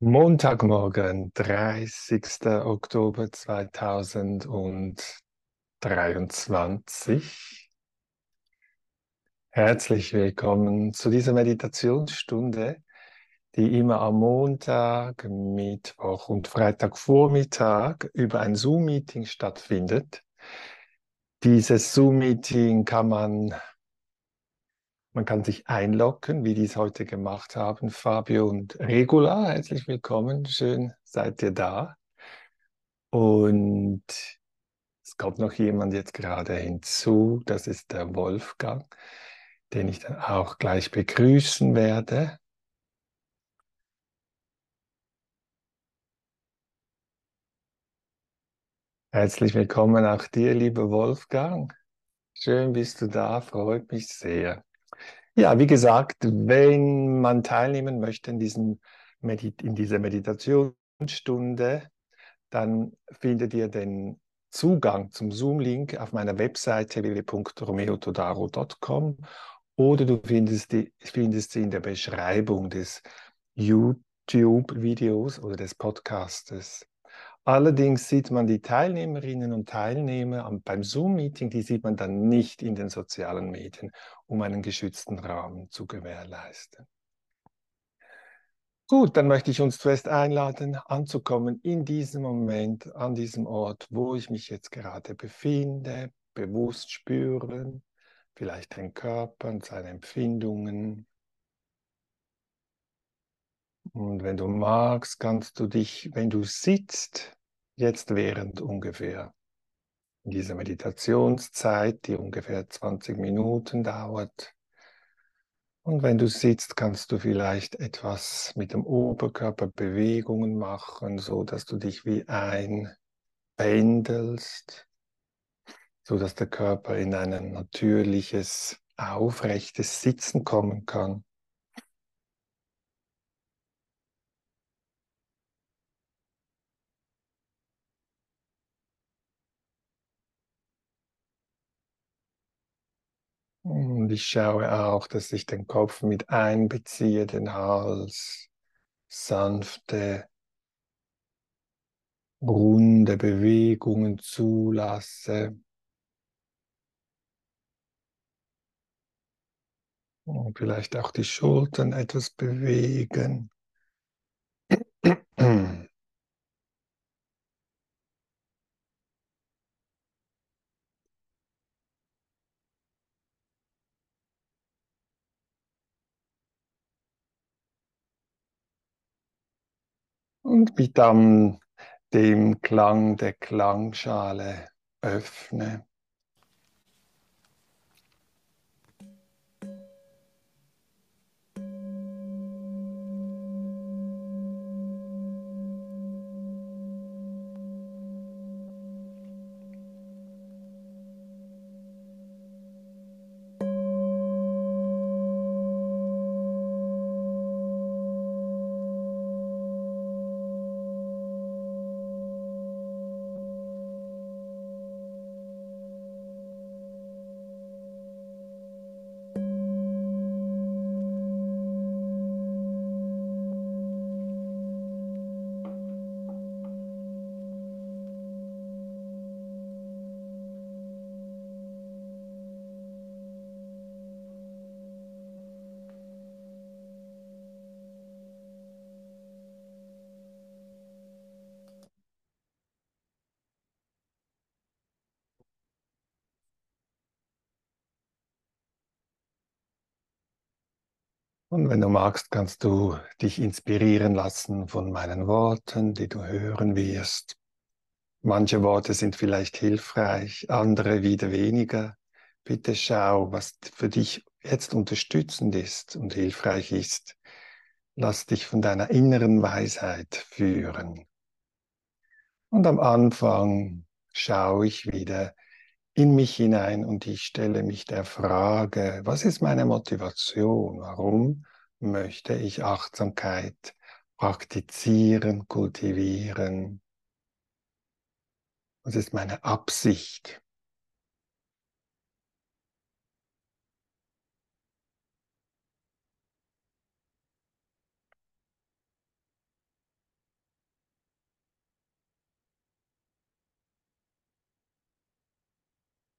Montagmorgen, 30. Oktober 2023. Herzlich willkommen zu dieser Meditationsstunde, die immer am Montag, Mittwoch und Freitagvormittag über ein Zoom-Meeting stattfindet. Dieses Zoom-Meeting kann man man kann sich einloggen, wie die es heute gemacht haben. Fabio und Regula, herzlich willkommen. Schön seid ihr da. Und es kommt noch jemand jetzt gerade hinzu. Das ist der Wolfgang, den ich dann auch gleich begrüßen werde. Herzlich willkommen auch dir, lieber Wolfgang. Schön bist du da, freut mich sehr. Ja, wie gesagt, wenn man teilnehmen möchte in, diesem Medit in dieser Meditationsstunde, dann findet ihr den Zugang zum Zoom-Link auf meiner Webseite www.romeotodaro.com oder du findest, die, findest sie in der Beschreibung des YouTube-Videos oder des Podcastes. Allerdings sieht man die Teilnehmerinnen und Teilnehmer beim Zoom-Meeting, die sieht man dann nicht in den sozialen Medien, um einen geschützten Rahmen zu gewährleisten. Gut, dann möchte ich uns zuerst einladen, anzukommen in diesem Moment, an diesem Ort, wo ich mich jetzt gerade befinde, bewusst spüren, vielleicht den Körper und seine Empfindungen. Und wenn du magst, kannst du dich, wenn du sitzt, jetzt während ungefähr in dieser Meditationszeit, die ungefähr 20 Minuten dauert. Und wenn du sitzt, kannst du vielleicht etwas mit dem Oberkörper Bewegungen machen, so dass du dich wie einpendelst, so dass der Körper in ein natürliches, aufrechtes Sitzen kommen kann. Und ich schaue auch, dass ich den Kopf mit einbeziehe, den Hals, sanfte, runde Bewegungen zulasse. Und vielleicht auch die Schultern etwas bewegen. Und mit dann dem Klang der Klangschale öffne. Und wenn du magst, kannst du dich inspirieren lassen von meinen Worten, die du hören wirst. Manche Worte sind vielleicht hilfreich, andere wieder weniger. Bitte schau, was für dich jetzt unterstützend ist und hilfreich ist. Lass dich von deiner inneren Weisheit führen. Und am Anfang schaue ich wieder in mich hinein und ich stelle mich der Frage, was ist meine Motivation? Warum möchte ich Achtsamkeit praktizieren, kultivieren? Was ist meine Absicht?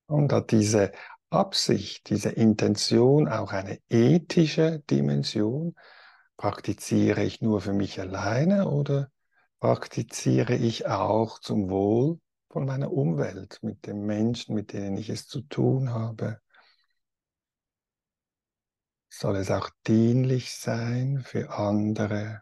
Und hat diese Absicht, diese Intention auch eine ethische Dimension? Praktiziere ich nur für mich alleine oder praktiziere ich auch zum Wohl von meiner Umwelt, mit den Menschen, mit denen ich es zu tun habe? Soll es auch dienlich sein für andere?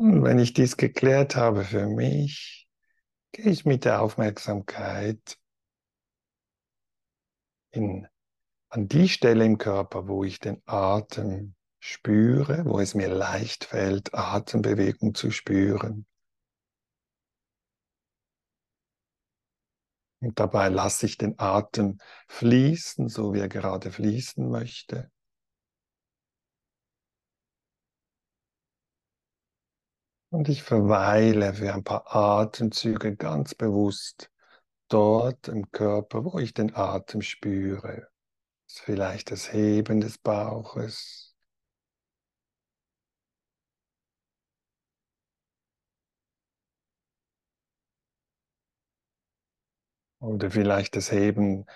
Und wenn ich dies geklärt habe für mich, gehe ich mit der Aufmerksamkeit in, an die Stelle im Körper, wo ich den Atem spüre, wo es mir leicht fällt, Atembewegung zu spüren. Und dabei lasse ich den Atem fließen, so wie er gerade fließen möchte. Und ich verweile für ein paar Atemzüge ganz bewusst dort im Körper, wo ich den Atem spüre. Ist vielleicht das Heben des Bauches. Oder vielleicht das Heben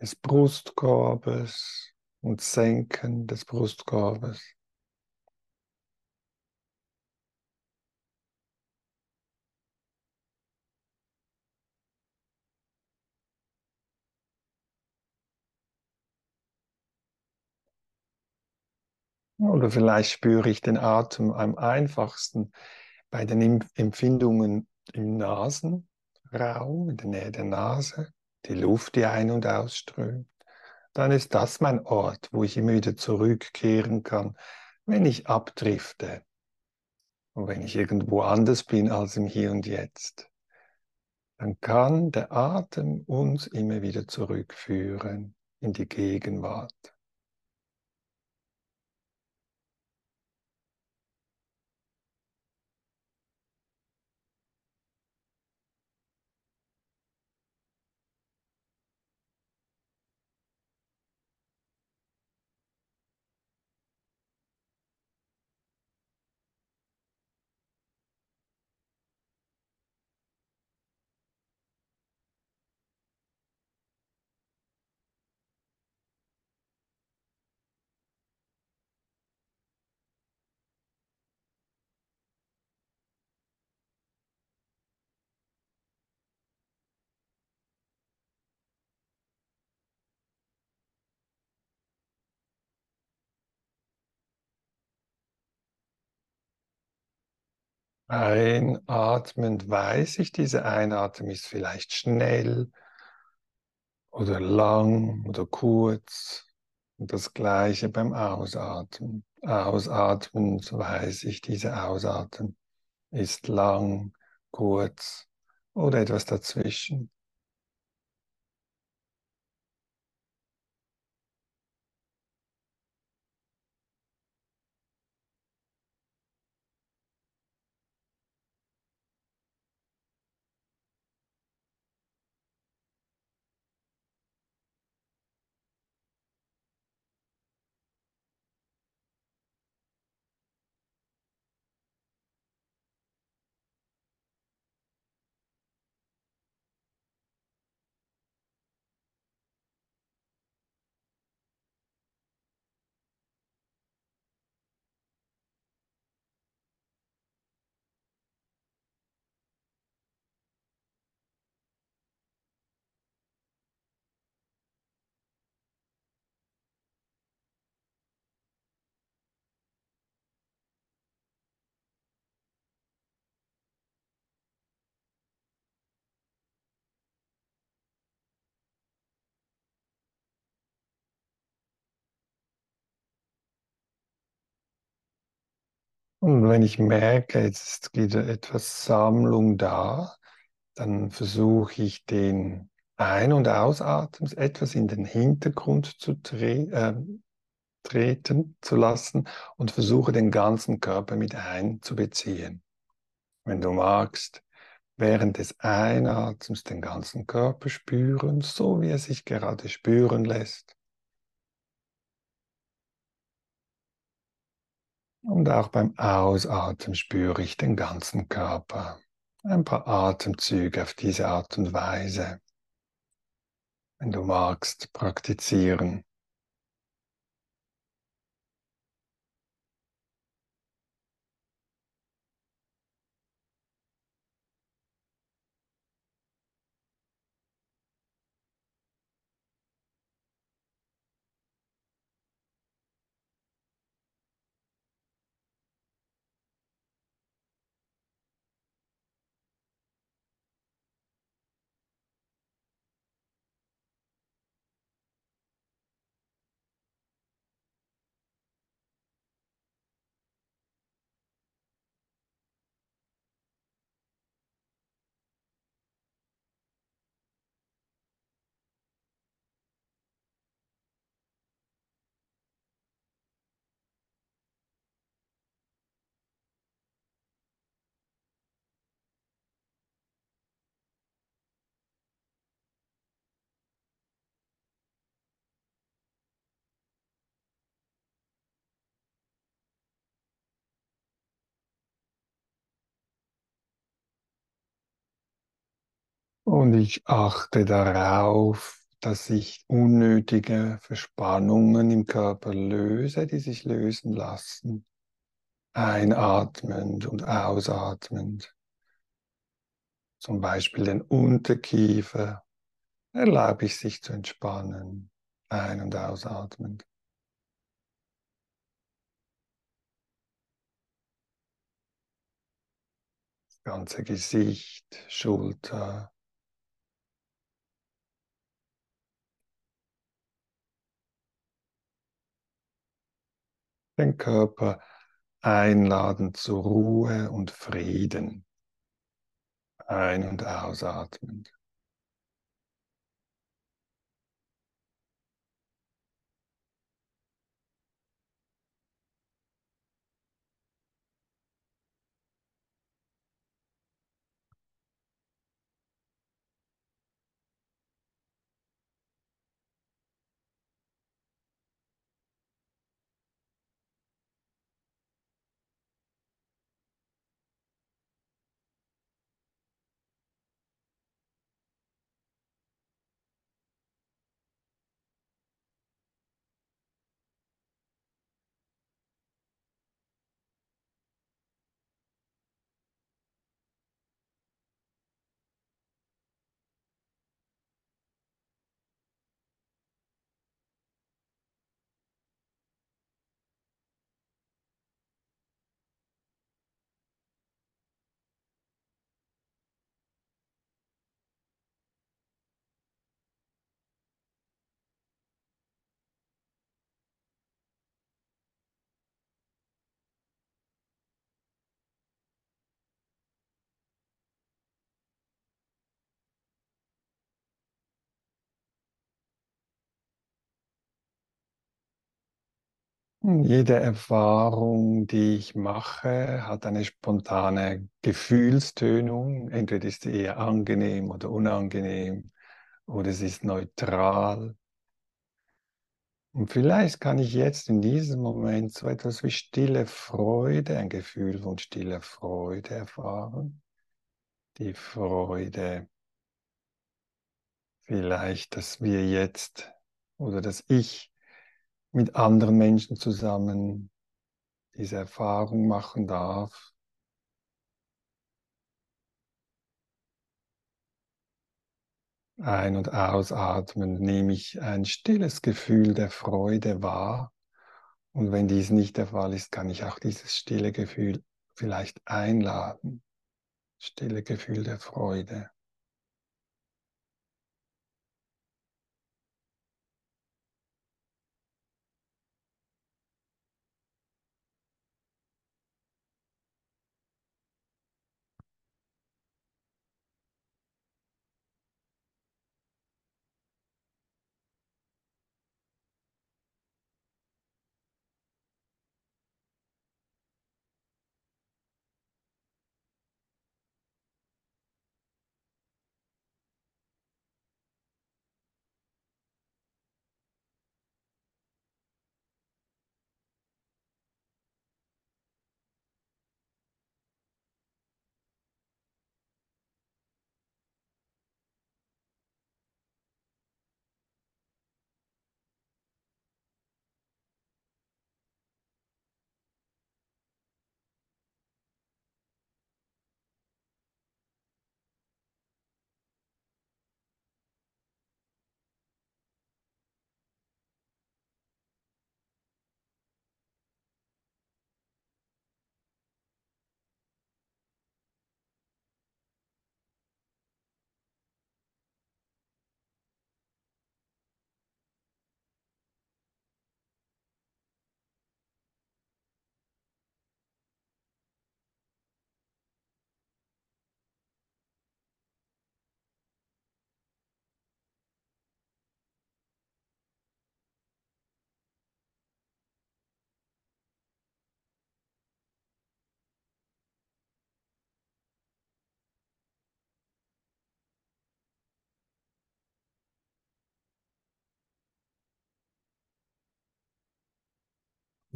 des Brustkorbes und Senken des Brustkorbes. Oder vielleicht spüre ich den Atem am einfachsten bei den Empfindungen im Nasenraum, in der Nähe der Nase, die Luft, die ein- und ausströmt. Dann ist das mein Ort, wo ich immer wieder zurückkehren kann, wenn ich abdrifte und wenn ich irgendwo anders bin als im Hier und Jetzt. Dann kann der Atem uns immer wieder zurückführen in die Gegenwart. Einatmend weiß ich, diese Einatmung ist vielleicht schnell oder lang oder kurz. Und das gleiche beim Ausatmen. Ausatmen weiß ich, diese Ausatmen ist lang, kurz oder etwas dazwischen. Und wenn ich merke, jetzt ist wieder etwas Sammlung da, dann versuche ich den ein- und ausatmest, etwas in den Hintergrund zu tre äh, treten zu lassen und versuche den ganzen Körper mit einzubeziehen. Wenn du magst, während des Einatmens den ganzen Körper spüren, so wie er sich gerade spüren lässt. Und auch beim Ausatmen spüre ich den ganzen Körper. Ein paar Atemzüge auf diese Art und Weise. Wenn du magst, praktizieren. Und ich achte darauf, dass ich unnötige Verspannungen im Körper löse, die sich lösen lassen. Einatmend und ausatmend. Zum Beispiel den Unterkiefer erlaube ich sich zu entspannen. Ein- und ausatmend. Das ganze Gesicht, Schulter, den Körper einladen zur Ruhe und Frieden. Ein- und ausatmend. Jede Erfahrung, die ich mache, hat eine spontane Gefühlstönung. Entweder ist sie eher angenehm oder unangenehm oder sie ist neutral. Und vielleicht kann ich jetzt in diesem Moment so etwas wie stille Freude, ein Gefühl von stiller Freude erfahren. Die Freude, vielleicht, dass wir jetzt oder dass ich mit anderen Menschen zusammen diese Erfahrung machen darf. Ein- und ausatmen nehme ich ein stilles Gefühl der Freude wahr. Und wenn dies nicht der Fall ist, kann ich auch dieses stille Gefühl vielleicht einladen. Stille Gefühl der Freude.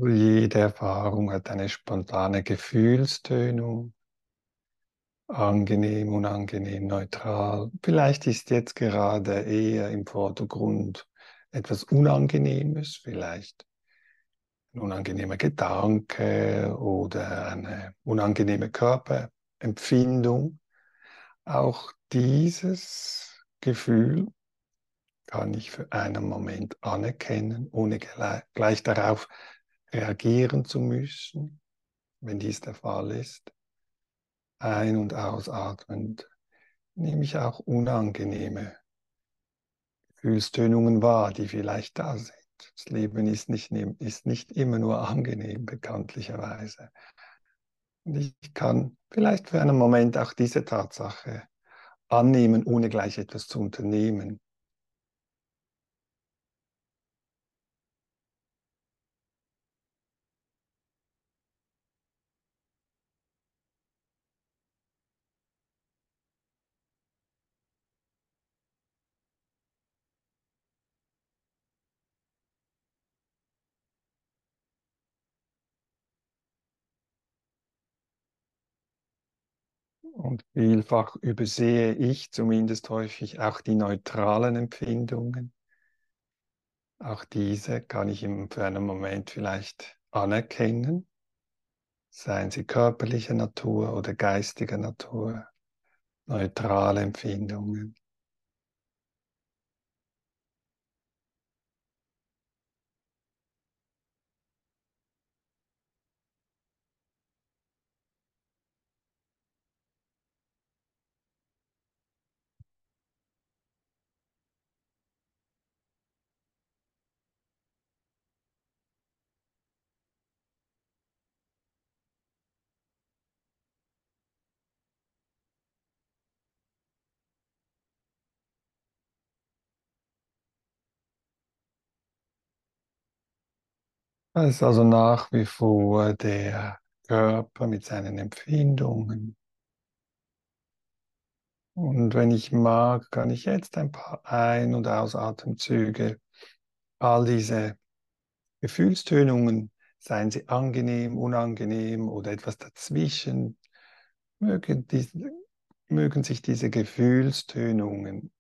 Jede Erfahrung hat eine spontane Gefühlstönung, angenehm, unangenehm, neutral. Vielleicht ist jetzt gerade eher im Vordergrund etwas Unangenehmes, vielleicht ein unangenehmer Gedanke oder eine unangenehme Körperempfindung. Auch dieses Gefühl kann ich für einen Moment anerkennen, ohne gleich darauf reagieren zu müssen, wenn dies der Fall ist. Ein- und ausatmend nehme ich auch unangenehme Gefühlstönungen wahr, die vielleicht da sind. Das Leben ist nicht, ist nicht immer nur angenehm, bekanntlicherweise. Und ich kann vielleicht für einen Moment auch diese Tatsache annehmen, ohne gleich etwas zu unternehmen. Und vielfach übersehe ich zumindest häufig auch die neutralen Empfindungen. Auch diese kann ich für einen Moment vielleicht anerkennen, seien sie körperlicher Natur oder geistiger Natur, neutrale Empfindungen. Es ist also nach wie vor der Körper mit seinen Empfindungen. Und wenn ich mag, kann ich jetzt ein paar Ein- und Ausatemzüge, all diese Gefühlstönungen, seien sie angenehm, unangenehm oder etwas dazwischen, mögen, diese, mögen sich diese Gefühlstönungen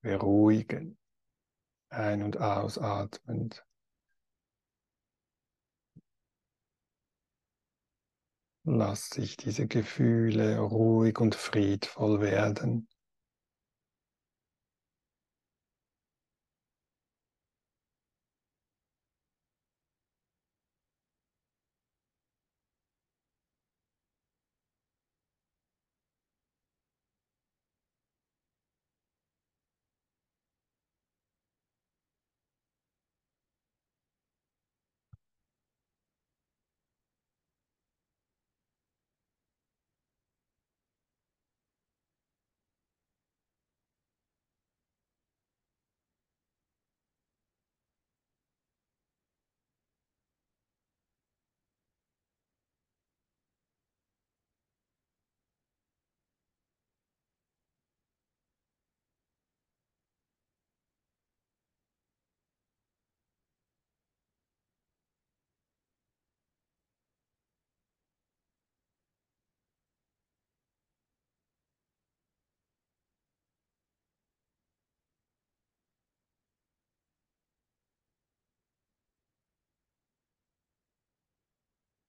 beruhigen, ein- und ausatmend. Lass sich diese Gefühle ruhig und friedvoll werden.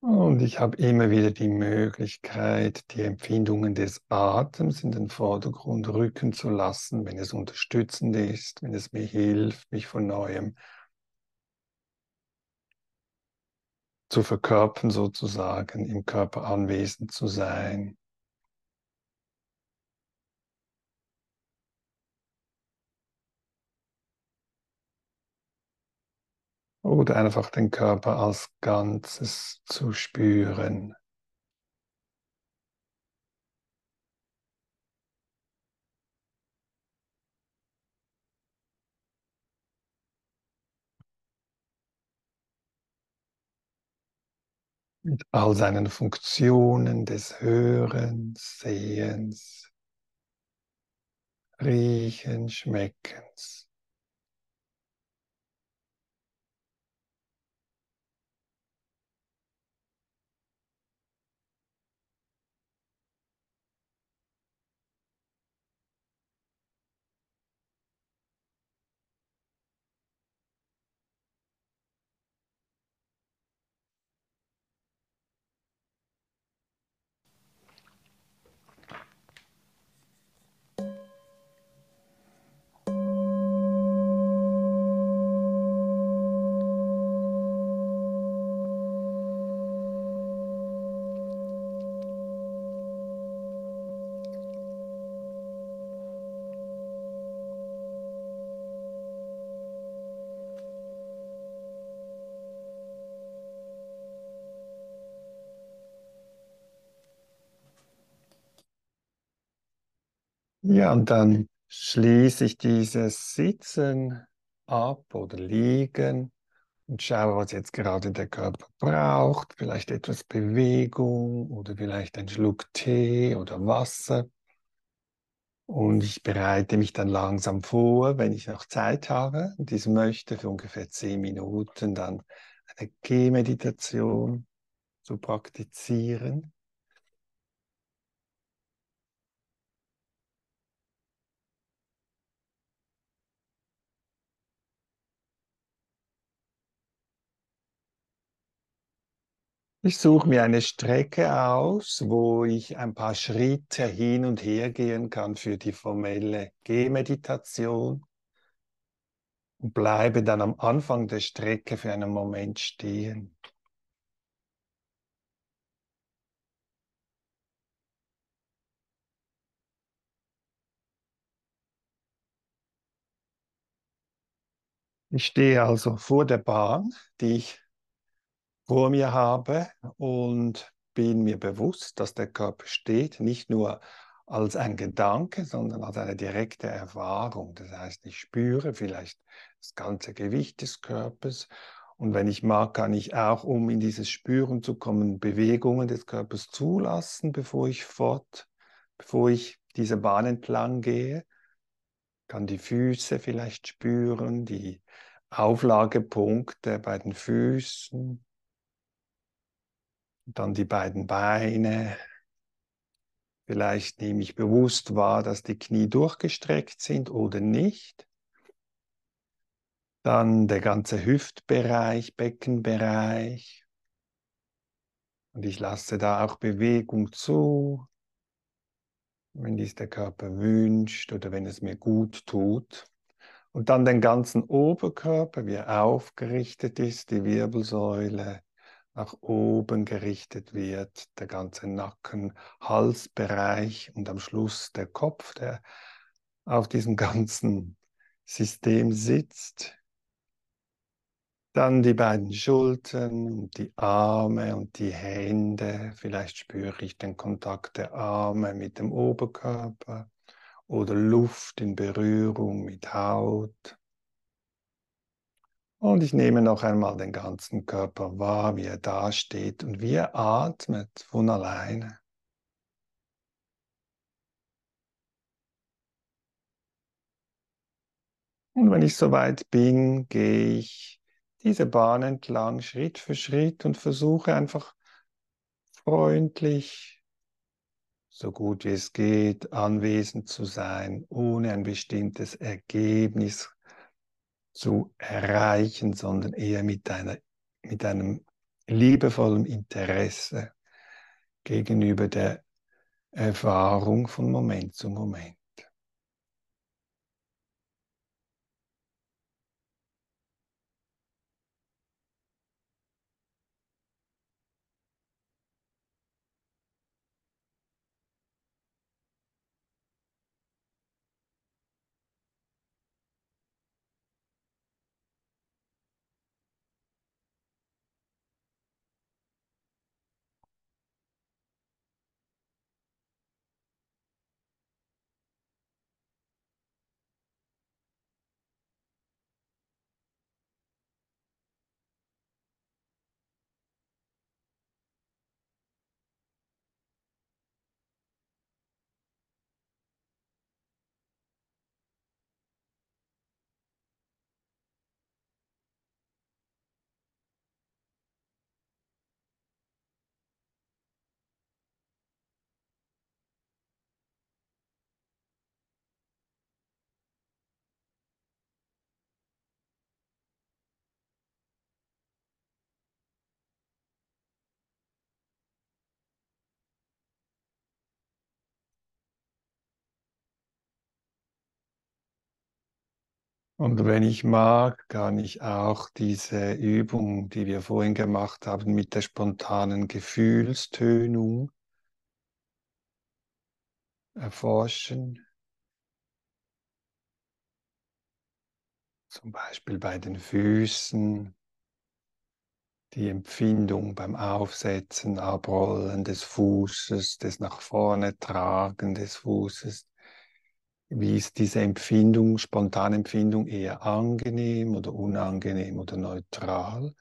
Und ich habe immer wieder die Möglichkeit, die Empfindungen des Atems in den Vordergrund rücken zu lassen, wenn es unterstützend ist, wenn es mir hilft, mich von neuem zu verkörpern sozusagen, im Körper anwesend zu sein. Oder einfach den Körper als Ganzes zu spüren. Mit all seinen Funktionen des Hörens, Sehens, Riechen, Schmeckens. Ja, und dann schließe ich dieses Sitzen ab oder Liegen und schaue, was jetzt gerade der Körper braucht. Vielleicht etwas Bewegung oder vielleicht ein Schluck Tee oder Wasser. Und ich bereite mich dann langsam vor, wenn ich noch Zeit habe und dies möchte, für ungefähr zehn Minuten dann eine Gehmeditation zu praktizieren. Ich suche mir eine Strecke aus, wo ich ein paar Schritte hin und her gehen kann für die formelle Gehmeditation und bleibe dann am Anfang der Strecke für einen Moment stehen. Ich stehe also vor der Bahn, die ich vor mir habe und bin mir bewusst, dass der Körper steht, nicht nur als ein Gedanke, sondern als eine direkte Erfahrung. Das heißt, ich spüre vielleicht das ganze Gewicht des Körpers und wenn ich mag, kann ich auch, um in dieses Spüren zu kommen, Bewegungen des Körpers zulassen, bevor ich fort, bevor ich diese Bahn entlang gehe. Kann die Füße vielleicht spüren, die Auflagepunkte bei den Füßen, dann die beiden Beine. Vielleicht nehme ich bewusst wahr, dass die Knie durchgestreckt sind oder nicht. Dann der ganze Hüftbereich, Beckenbereich. Und ich lasse da auch Bewegung zu, wenn dies der Körper wünscht oder wenn es mir gut tut. Und dann den ganzen Oberkörper, wie er aufgerichtet ist, die Wirbelsäule, nach oben gerichtet wird, der ganze Nacken, Halsbereich und am Schluss der Kopf, der auf diesem ganzen System sitzt. Dann die beiden Schultern und die Arme und die Hände. Vielleicht spüre ich den Kontakt der Arme mit dem Oberkörper oder Luft in Berührung mit Haut. Und ich nehme noch einmal den ganzen Körper wahr, wie er dasteht und wie er atmet von alleine. Und wenn ich soweit bin, gehe ich diese Bahn entlang, Schritt für Schritt und versuche einfach freundlich, so gut wie es geht, anwesend zu sein, ohne ein bestimmtes Ergebnis zu erreichen, sondern eher mit, einer, mit einem liebevollen Interesse gegenüber der Erfahrung von Moment zu Moment. Und wenn ich mag, kann ich auch diese Übung, die wir vorhin gemacht haben, mit der spontanen Gefühlstönung erforschen. Zum Beispiel bei den Füßen, die Empfindung beim Aufsetzen, Abrollen des Fußes, des nach vorne Tragen des Fußes, Wie ist diese Empfindung, spontane Empfindung eher angenehm oder unangenehm oder neutral?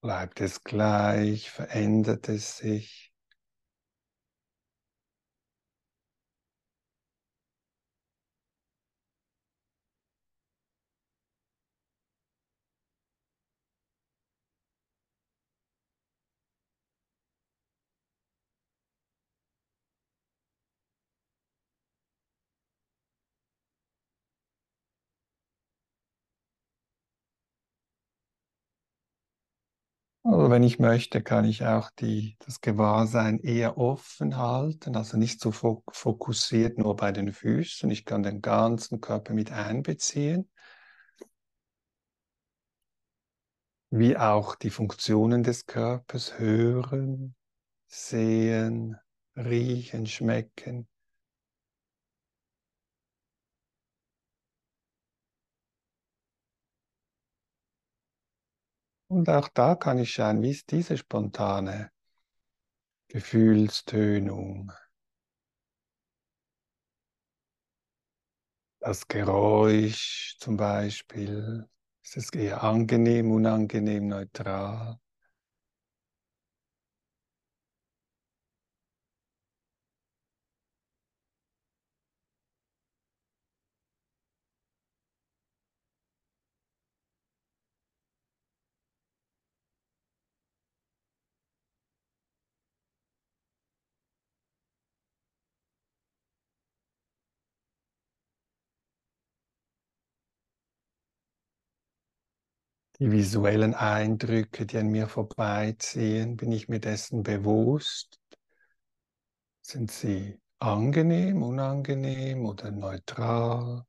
Bleibt es gleich? Verändert es sich? Also wenn ich möchte, kann ich auch die, das Gewahrsein eher offen halten, also nicht so fokussiert nur bei den Füßen. Ich kann den ganzen Körper mit einbeziehen, wie auch die Funktionen des Körpers hören, sehen, riechen, schmecken. Und auch da kann ich schauen, wie ist diese spontane Gefühlstönung, das Geräusch zum Beispiel. Ist es eher angenehm, unangenehm, neutral? Die visuellen Eindrücke, die an mir vorbeiziehen, bin ich mir dessen bewusst? Sind sie angenehm, unangenehm oder neutral?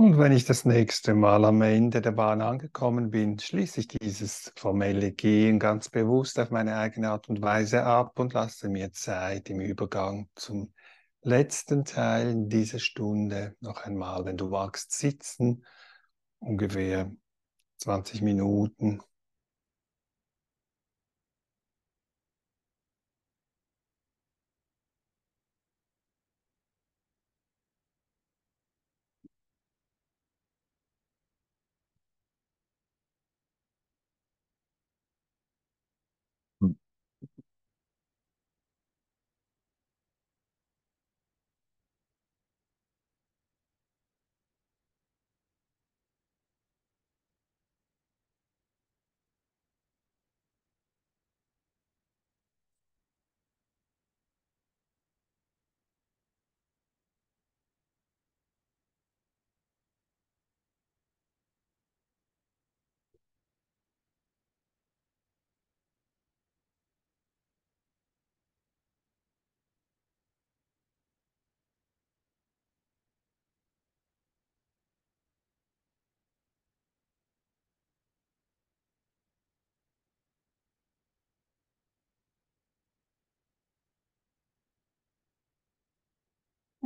Und wenn ich das nächste Mal am Ende der Bahn angekommen bin, schließe ich dieses formelle Gehen ganz bewusst auf meine eigene Art und Weise ab und lasse mir Zeit im Übergang zum letzten Teil dieser Stunde noch einmal, wenn du magst, sitzen, ungefähr 20 Minuten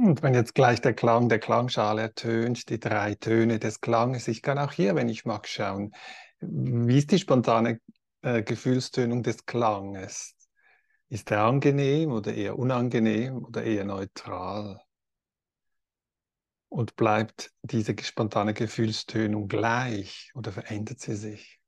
Und wenn jetzt gleich der Klang der Klangschale ertönt, die drei Töne des Klanges, ich kann auch hier, wenn ich mag, schauen, wie ist die spontane äh, Gefühlstönung des Klanges? Ist er angenehm oder eher unangenehm oder eher neutral? Und bleibt diese spontane Gefühlstönung gleich oder verändert sie sich?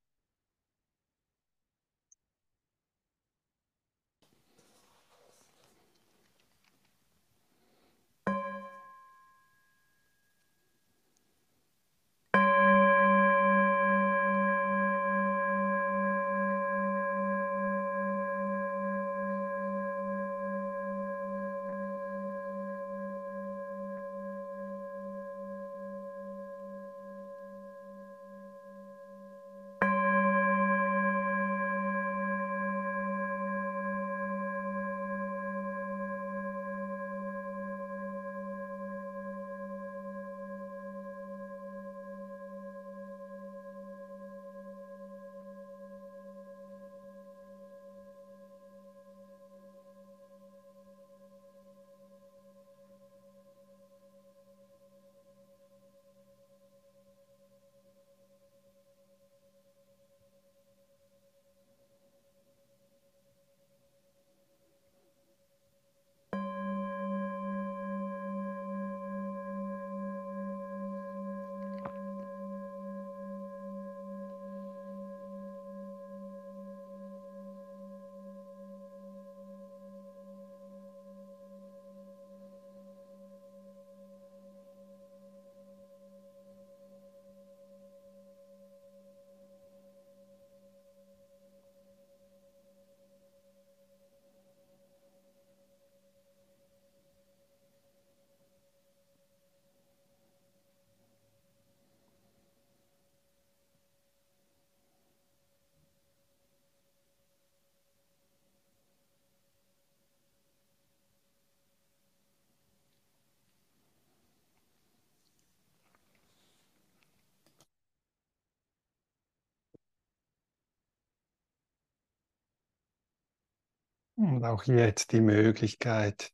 Und auch jetzt die Möglichkeit,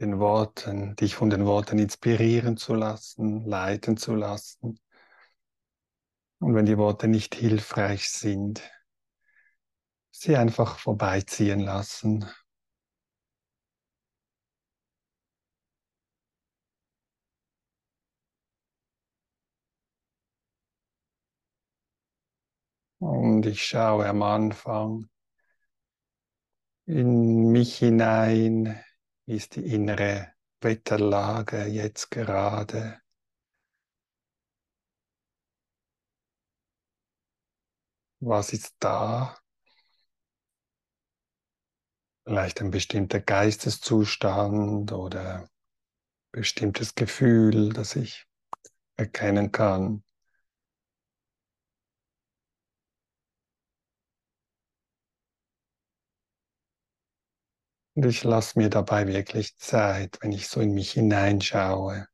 den Worten, dich von den Worten inspirieren zu lassen, leiten zu lassen. Und wenn die Worte nicht hilfreich sind, sie einfach vorbeiziehen lassen. Und ich schaue am Anfang in mich hinein, ist die innere Wetterlage jetzt gerade. Was ist da? Vielleicht ein bestimmter Geisteszustand oder bestimmtes Gefühl, das ich erkennen kann. Und ich lasse mir dabei wirklich Zeit, wenn ich so in mich hineinschaue.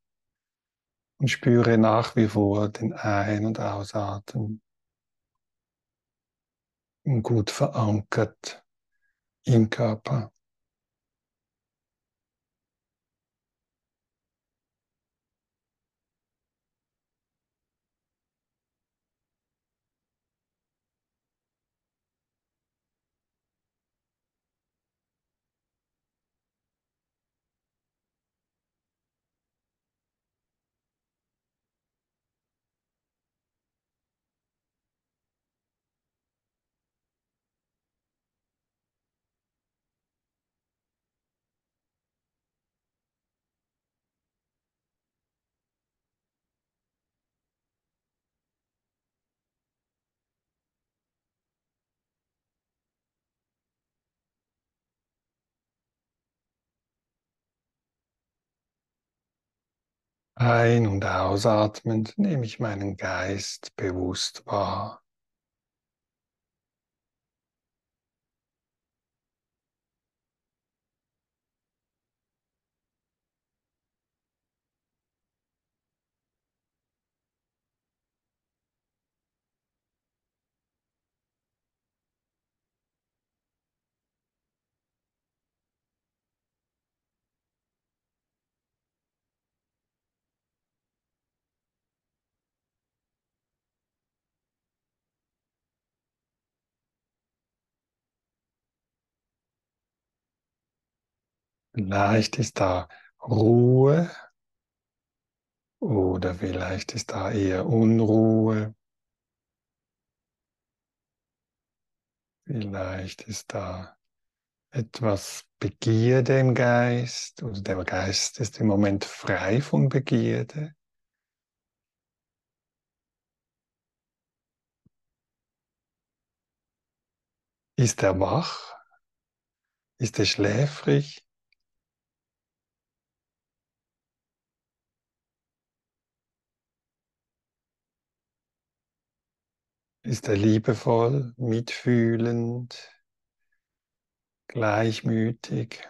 und spüre nach wie vor den Ein- und Ausatmen gut verankert im Körper. Ein- und ausatmend nehme ich meinen Geist bewusst wahr. Vielleicht ist da Ruhe oder vielleicht ist da eher Unruhe. Vielleicht ist da etwas Begierde im Geist oder der Geist ist im Moment frei von Begierde. Ist er wach? Ist er schläfrig? Ist er liebevoll, mitfühlend, gleichmütig?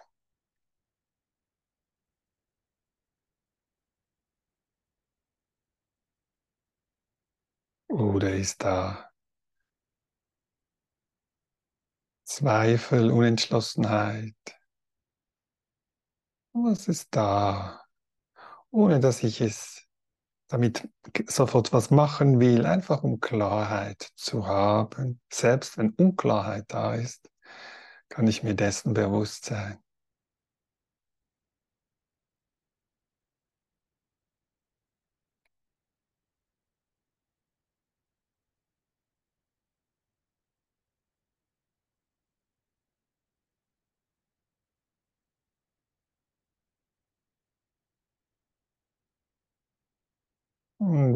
Oder ist da Zweifel, Unentschlossenheit? Was ist da? Ohne dass ich es damit sofort was machen will, einfach um Klarheit zu haben. Selbst wenn Unklarheit da ist, kann ich mir dessen bewusst sein.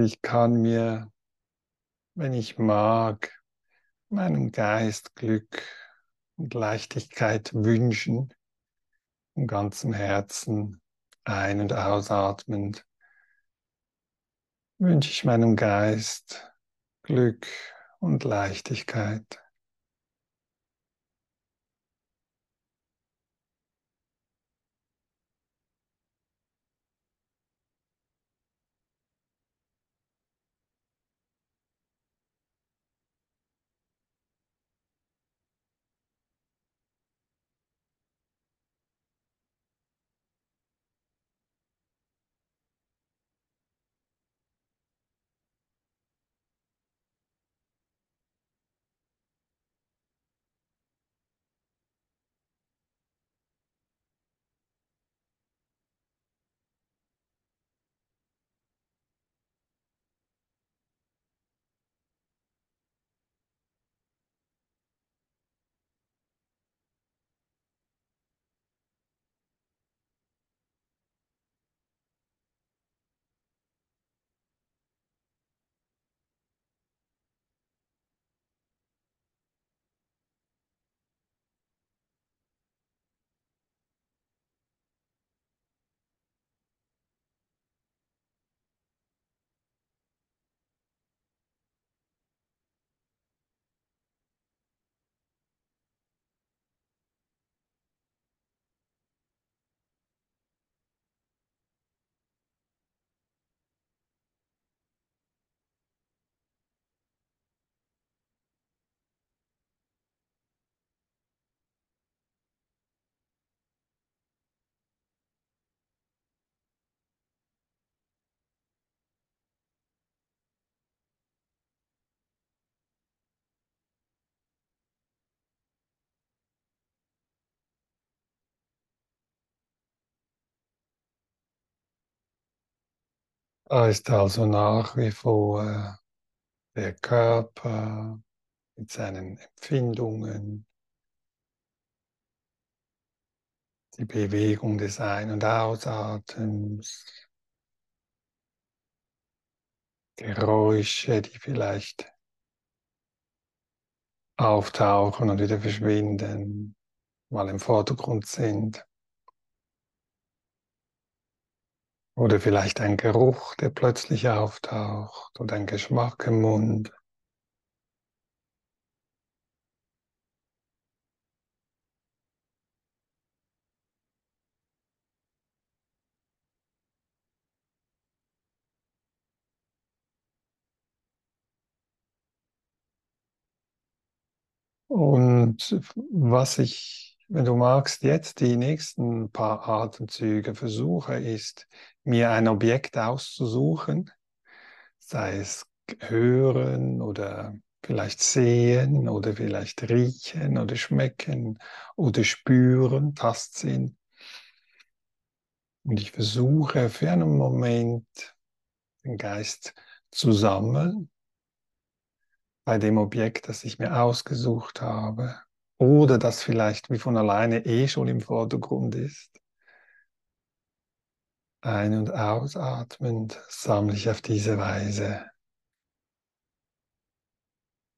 Ich kann mir, wenn ich mag, meinem Geist Glück und Leichtigkeit wünschen, im ganzen Herzen ein- und ausatmend, wünsche ich meinem Geist Glück und Leichtigkeit. Da ist also nach wie vor der Körper mit seinen Empfindungen, die Bewegung des Ein- und Ausatems, Geräusche, die vielleicht auftauchen und wieder verschwinden, mal im Vordergrund sind. Oder vielleicht ein Geruch, der plötzlich auftaucht oder ein Geschmack im Mund. Und was ich, wenn du magst, jetzt die nächsten paar Atemzüge versuche, ist, mir ein Objekt auszusuchen, sei es hören oder vielleicht sehen oder vielleicht riechen oder schmecken oder spüren, Tastsinn. Und ich versuche für einen Moment den Geist zu sammeln bei dem Objekt, das ich mir ausgesucht habe oder das vielleicht wie von alleine eh schon im Vordergrund ist. Ein- und ausatmend sammle ich auf diese Weise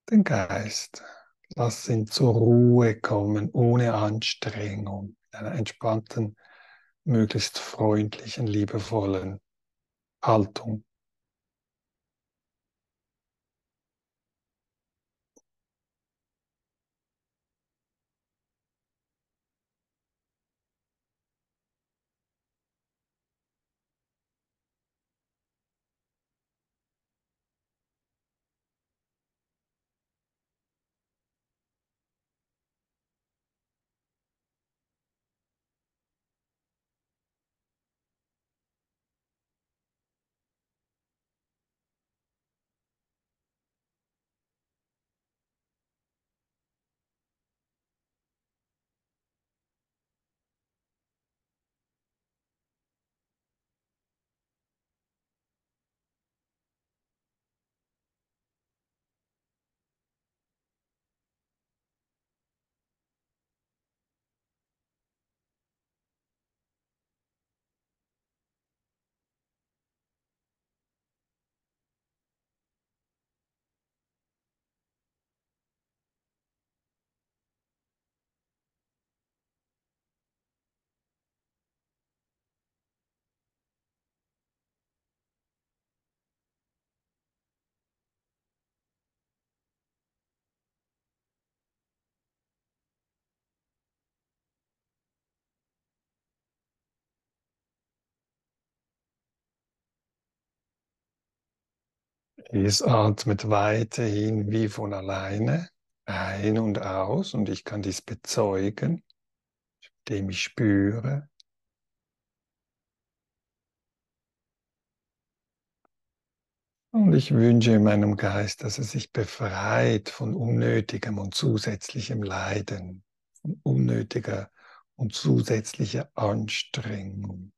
den Geist. Lass ihn zur Ruhe kommen, ohne Anstrengung, in einer entspannten, möglichst freundlichen, liebevollen Haltung. Es atmet weiterhin wie von alleine ein und aus und ich kann dies bezeugen, indem ich spüre. Und ich wünsche meinem Geist, dass er sich befreit von unnötigem und zusätzlichem Leiden, von unnötiger und zusätzlicher Anstrengung.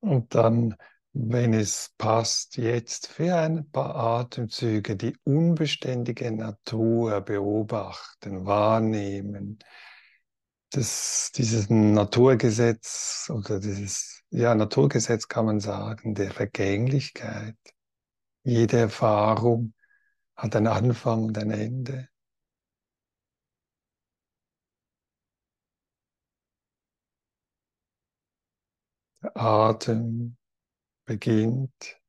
Und dann, wenn es passt, jetzt für ein paar Atemzüge die unbeständige Natur beobachten, wahrnehmen. Das, dieses Naturgesetz oder dieses, ja, Naturgesetz kann man sagen, der Vergänglichkeit. Jede Erfahrung hat ein Anfang und ein Ende. Der Atem beginnt,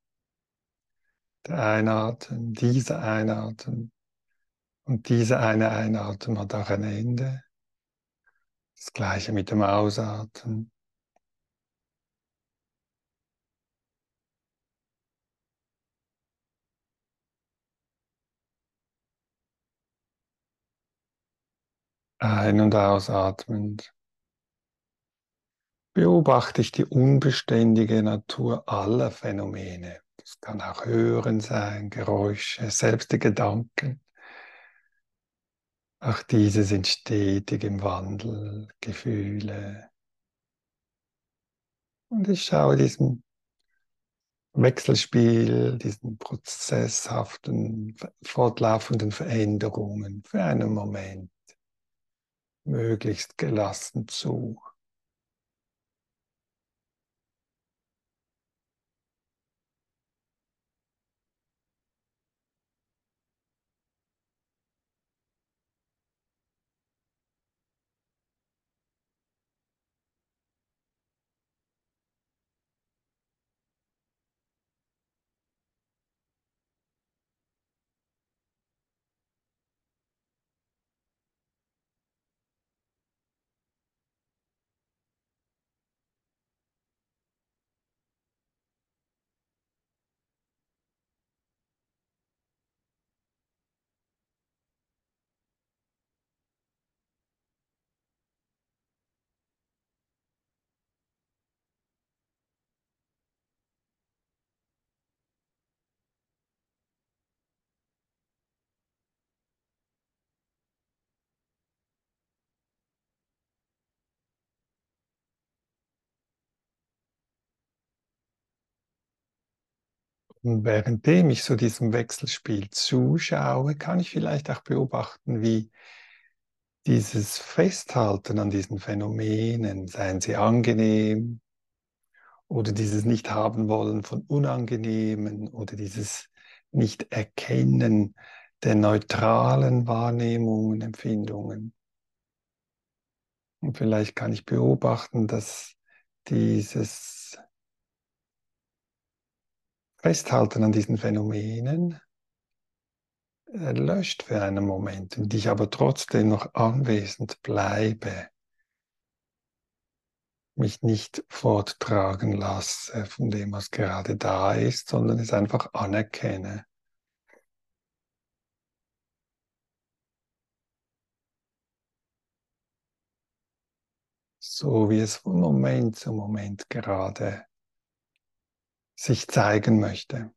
der Einatmen, dieser Einatmen und dieser eine Einatmen hat auch ein Ende. Das gleiche mit dem Ausatmen. Ein- und ausatmend beobachte ich die unbeständige Natur aller Phänomene. Das kann auch Hören sein, Geräusche, selbst die Gedanken. Auch diese sind stetig im Wandel, Gefühle. Und ich schaue diesem Wechselspiel, diesen prozesshaften, fortlaufenden Veränderungen für einen Moment möglichst gelassen zu. Und währenddem ich so diesem Wechselspiel zuschaue, kann ich vielleicht auch beobachten, wie dieses Festhalten an diesen Phänomenen, seien sie angenehm oder dieses Nicht-Haben-Wollen von Unangenehmen oder dieses Nicht-Erkennen der neutralen Wahrnehmungen, Empfindungen. Und vielleicht kann ich beobachten, dass dieses Festhalten an diesen Phänomenen löscht für einen Moment, und ich aber trotzdem noch anwesend bleibe, mich nicht forttragen lasse von dem, was gerade da ist, sondern es einfach anerkenne. So wie es von Moment zu Moment gerade sich zeigen möchte.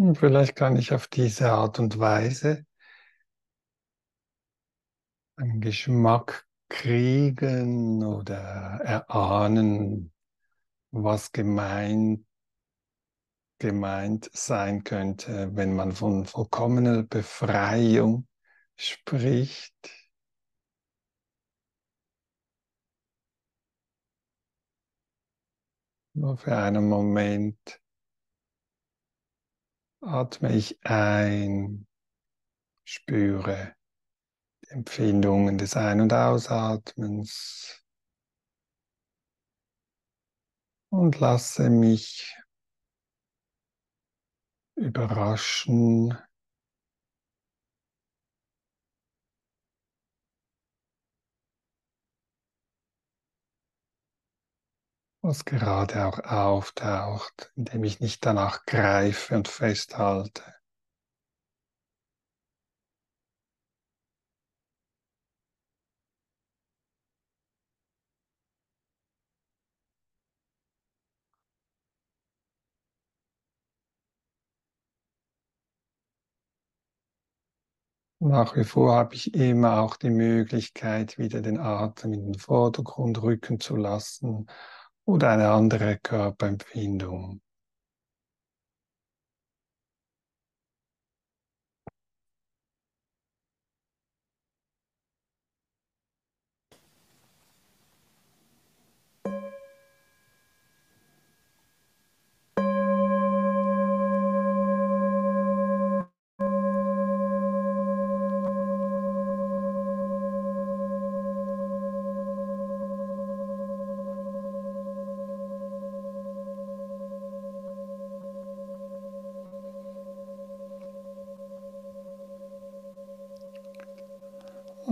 Hm, vielleicht kann ich auf diese Art und Weise einen Geschmack kriegen oder erahnen, was gemeint, gemeint sein könnte, wenn man von vollkommener Befreiung spricht. Nur für einen Moment atme ich ein, spüre die Empfindungen des Ein- und Ausatmens. Und lasse mich überraschen was gerade auch auftaucht, indem ich nicht danach greife und festhalte. Nach wie vor habe ich immer auch die Möglichkeit, wieder den Atem in den Vordergrund rücken zu lassen oder eine andere Körperempfindung.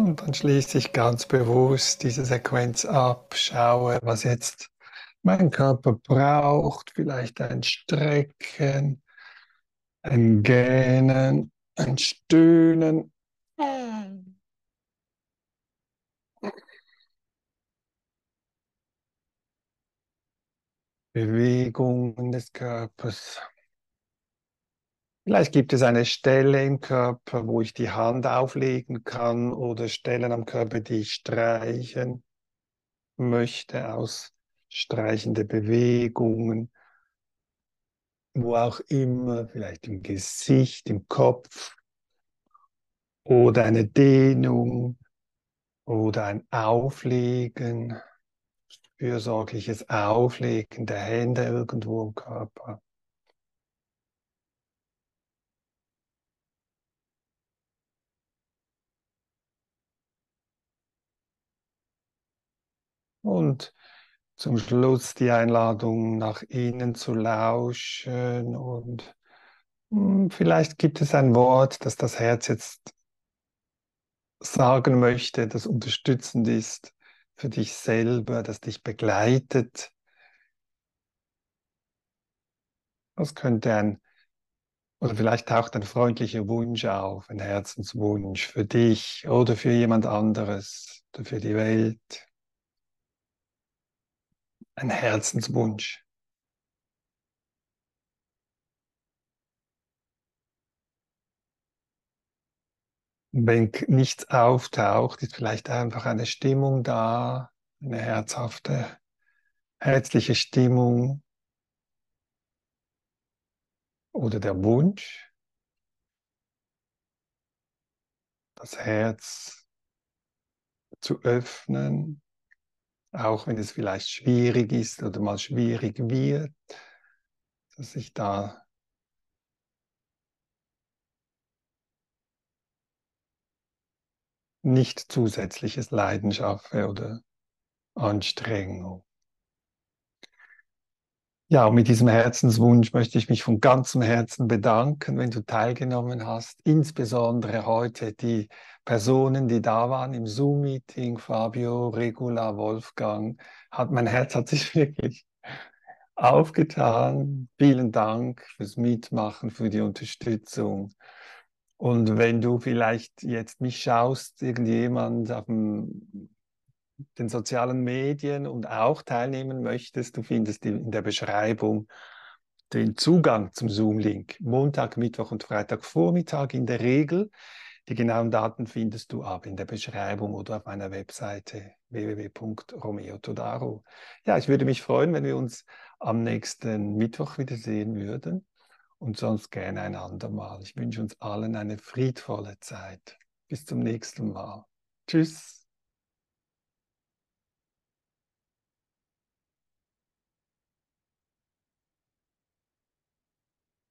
Und dann schließe ich ganz bewusst diese Sequenz ab, schaue, was jetzt mein Körper braucht, vielleicht ein Strecken, ein Gähnen, ein Stöhnen. Bewegungen des Körpers. Vielleicht gibt es eine Stelle im Körper, wo ich die Hand auflegen kann oder Stellen am Körper, die ich streichen möchte, ausstreichende Bewegungen, wo auch immer, vielleicht im Gesicht, im Kopf oder eine Dehnung oder ein Auflegen, fürsorgliches Auflegen der Hände irgendwo im Körper. Und zum Schluss die Einladung, nach innen zu lauschen. Und hm, vielleicht gibt es ein Wort, das das Herz jetzt sagen möchte, das unterstützend ist für dich selber, das dich begleitet. Was könnte ein, oder vielleicht taucht ein freundlicher Wunsch auf, ein Herzenswunsch für dich oder für jemand anderes oder für die Welt ein Herzenswunsch. Wenn nichts auftaucht, ist vielleicht einfach eine Stimmung da, eine herzhafte, herzliche Stimmung. Oder der Wunsch, das Herz zu öffnen auch wenn es vielleicht schwierig ist oder mal schwierig wird, dass ich da nicht zusätzliches Leiden schaffe oder Anstrengung. Ja, und mit diesem Herzenswunsch möchte ich mich von ganzem Herzen bedanken, wenn du teilgenommen hast, insbesondere heute die Personen, die da waren im Zoom-Meeting, Fabio, Regula, Wolfgang, hat mein Herz hat sich wirklich aufgetan. Vielen Dank fürs Mitmachen, für die Unterstützung. Und wenn du vielleicht jetzt mich schaust, irgendjemand auf dem den sozialen Medien und auch teilnehmen möchtest, du findest in der Beschreibung den Zugang zum Zoom-Link. Montag, Mittwoch und Freitag Vormittag in der Regel. Die genauen Daten findest du aber in der Beschreibung oder auf meiner Webseite www.romeotodaro. Ja, ich würde mich freuen, wenn wir uns am nächsten Mittwoch wiedersehen würden und sonst gerne ein andermal. Ich wünsche uns allen eine friedvolle Zeit. Bis zum nächsten Mal. Tschüss.